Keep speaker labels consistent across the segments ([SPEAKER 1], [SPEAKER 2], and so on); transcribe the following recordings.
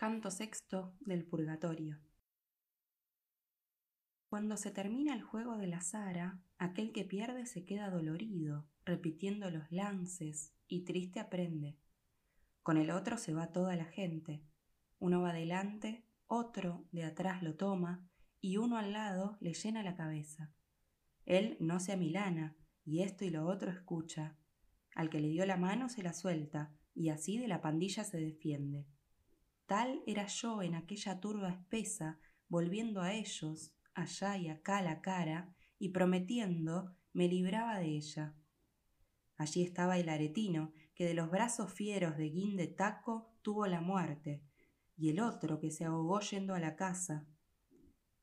[SPEAKER 1] Canto sexto del Purgatorio. Cuando se termina el juego de la Sara, aquel que pierde se queda dolorido, repitiendo los lances, y triste aprende. Con el otro se va toda la gente. Uno va delante, otro de atrás lo toma, y uno al lado le llena la cabeza. Él no se amilana, y esto y lo otro escucha. Al que le dio la mano se la suelta, y así de la pandilla se defiende. Tal era yo en aquella turba espesa, volviendo a ellos, allá y acá la cara, y prometiendo me libraba de ella. Allí estaba el aretino, que de los brazos fieros de guinde taco tuvo la muerte, y el otro que se ahogó yendo a la casa.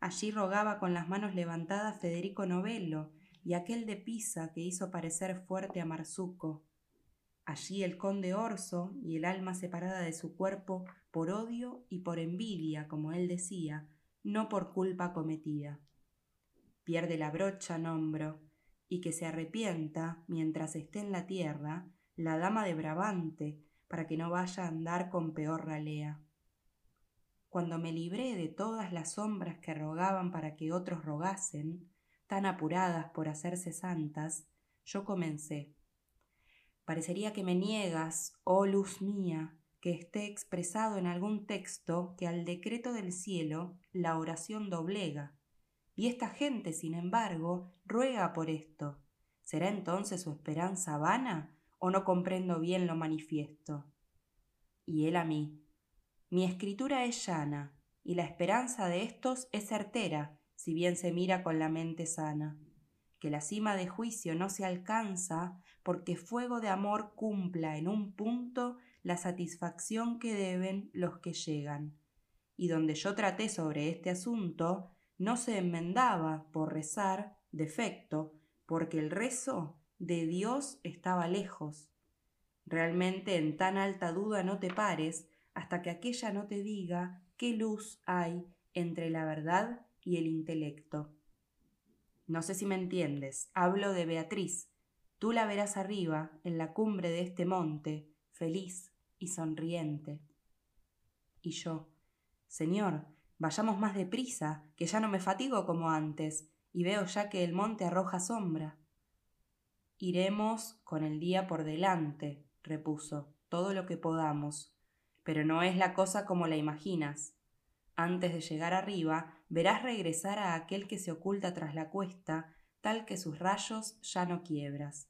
[SPEAKER 1] Allí rogaba con las manos levantadas Federico Novello, y aquel de Pisa que hizo parecer fuerte a Marzuco. Allí el conde Orso y el alma separada de su cuerpo por odio y por envidia, como él decía, no por culpa cometida. Pierde la brocha, nombro, y que se arrepienta, mientras esté en la tierra, la dama de Brabante, para que no vaya a andar con peor ralea. Cuando me libré de todas las sombras que rogaban para que otros rogasen, tan apuradas por hacerse santas, yo comencé Parecería que me niegas, oh luz mía, que esté expresado en algún texto que al decreto del cielo la oración doblega. Y esta gente, sin embargo, ruega por esto. ¿Será entonces su esperanza vana o no comprendo bien lo manifiesto? Y él a mí. Mi escritura es llana, y la esperanza de éstos es certera, si bien se mira con la mente sana que la cima de juicio no se alcanza porque fuego de amor cumpla en un punto la satisfacción que deben los que llegan. Y donde yo traté sobre este asunto, no se enmendaba por rezar defecto, porque el rezo de Dios estaba lejos. Realmente en tan alta duda no te pares hasta que aquella no te diga qué luz hay entre la verdad y el intelecto. No sé si me entiendes. Hablo de Beatriz. Tú la verás arriba, en la cumbre de este monte, feliz y sonriente. Y yo, Señor, vayamos más deprisa, que ya no me fatigo como antes, y veo ya que el monte arroja sombra. Iremos con el día por delante, repuso, todo lo que podamos, pero no es la cosa como la imaginas. Antes de llegar arriba, verás regresar a aquel que se oculta tras la cuesta, tal que sus rayos ya no quiebras.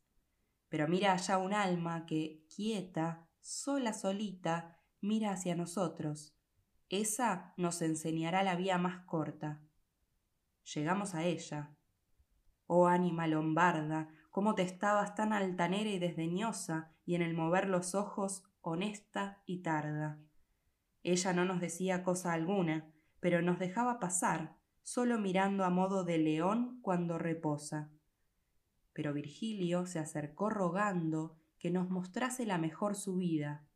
[SPEAKER 1] Pero mira allá un alma que, quieta, sola solita, mira hacia nosotros. Esa nos enseñará la vía más corta. Llegamos a ella. Oh ánima lombarda, cómo te estabas tan altanera y desdeñosa, y en el mover los ojos honesta y tarda. Ella no nos decía cosa alguna, pero nos dejaba pasar, solo mirando a modo de león cuando reposa. Pero Virgilio se acercó rogando que nos mostrase la mejor subida,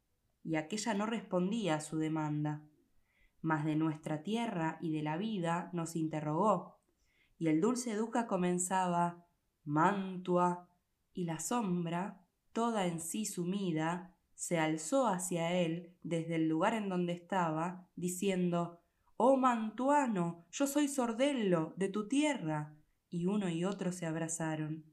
[SPEAKER 1] y aquella no respondía a su demanda. Mas de nuestra tierra y de la vida nos interrogó, y el dulce duca comenzaba Mantua, y la sombra, toda en sí sumida, se alzó hacia él desde el lugar en donde estaba, diciendo Oh Mantuano, yo soy Sordello, de tu tierra. Y uno y otro se abrazaron.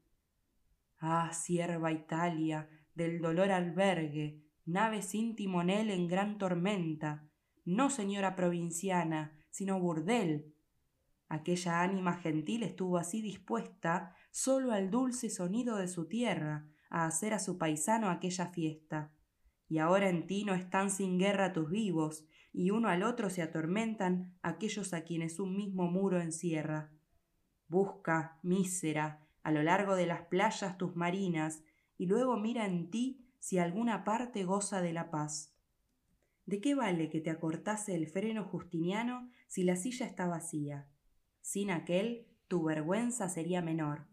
[SPEAKER 1] Ah, sierva Italia, del dolor albergue, nave sin timonel en gran tormenta, no señora provinciana, sino burdel. Aquella ánima gentil estuvo así dispuesta sólo al dulce sonido de su tierra, a hacer a su paisano aquella fiesta. Y ahora en ti no están sin guerra tus vivos, y uno al otro se atormentan aquellos a quienes un mismo muro encierra. Busca, mísera, a lo largo de las playas tus marinas, y luego mira en ti si alguna parte goza de la paz. ¿De qué vale que te acortase el freno justiniano si la silla está vacía? Sin aquel, tu vergüenza sería menor.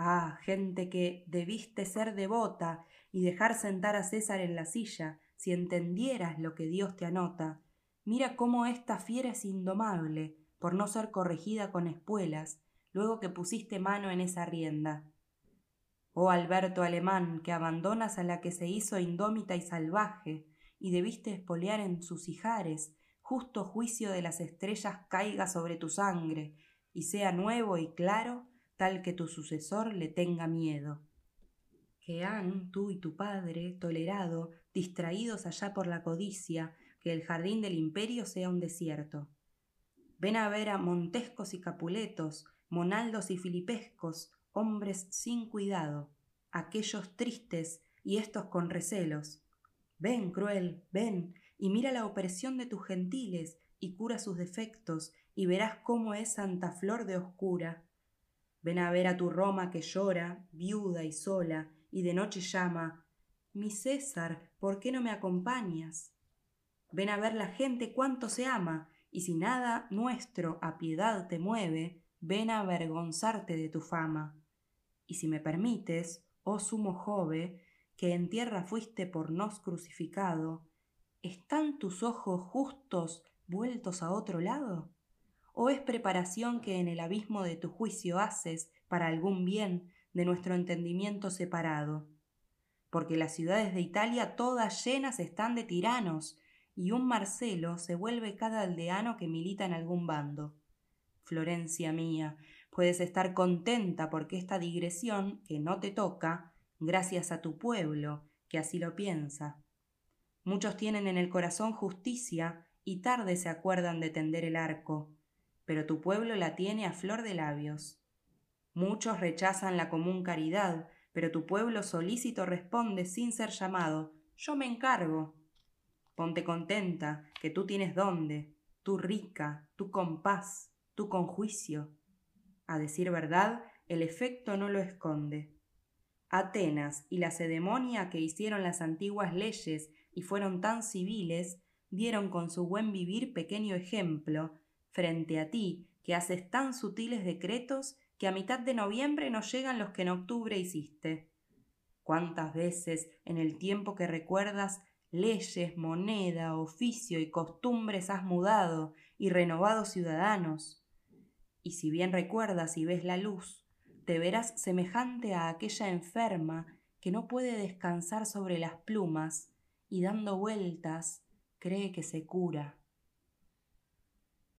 [SPEAKER 1] Ah, gente que debiste ser devota y dejar sentar a César en la silla, si entendieras lo que Dios te anota. Mira cómo esta fiera es indomable, por no ser corregida con espuelas, luego que pusiste mano en esa rienda. Oh Alberto alemán, que abandonas a la que se hizo indómita y salvaje, y debiste espolear en sus hijares, justo juicio de las estrellas caiga sobre tu sangre, y sea nuevo y claro, tal que tu sucesor le tenga miedo. Que han, tú y tu padre, tolerado, distraídos allá por la codicia, que el jardín del imperio sea un desierto. Ven a ver a Montescos y Capuletos, Monaldos y Filipescos, hombres sin cuidado, aquellos tristes y estos con recelos. Ven, cruel, ven, y mira la opresión de tus gentiles, y cura sus defectos, y verás cómo es Santa Flor de oscura. Ven a ver a tu Roma que llora, viuda y sola, y de noche llama Mi César, ¿por qué no me acompañas? Ven a ver la gente cuánto se ama, y si nada nuestro a piedad te mueve, ven a avergonzarte de tu fama. Y si me permites, oh sumo jove, que en tierra fuiste por nos crucificado, ¿están tus ojos justos vueltos a otro lado? ¿O es preparación que en el abismo de tu juicio haces para algún bien de nuestro entendimiento separado? Porque las ciudades de Italia todas llenas están de tiranos, y un Marcelo se vuelve cada aldeano que milita en algún bando. Florencia mía, puedes estar contenta porque esta digresión, que no te toca, gracias a tu pueblo, que así lo piensa. Muchos tienen en el corazón justicia y tarde se acuerdan de tender el arco, pero tu pueblo la tiene a flor de labios. Muchos rechazan la común caridad, pero tu pueblo solícito responde sin ser llamado, yo me encargo. Ponte contenta, que tú tienes dónde, tú rica, tú con paz, tú con juicio. A decir verdad, el efecto no lo esconde. Atenas y la cedemonia que hicieron las antiguas leyes y fueron tan civiles, dieron con su buen vivir pequeño ejemplo, frente a ti, que haces tan sutiles decretos que a mitad de noviembre no llegan los que en octubre hiciste. ¿Cuántas veces en el tiempo que recuerdas leyes, moneda, oficio y costumbres has mudado y renovado ciudadanos? Y si bien recuerdas y ves la luz, te verás semejante a aquella enferma que no puede descansar sobre las plumas y dando vueltas cree que se cura.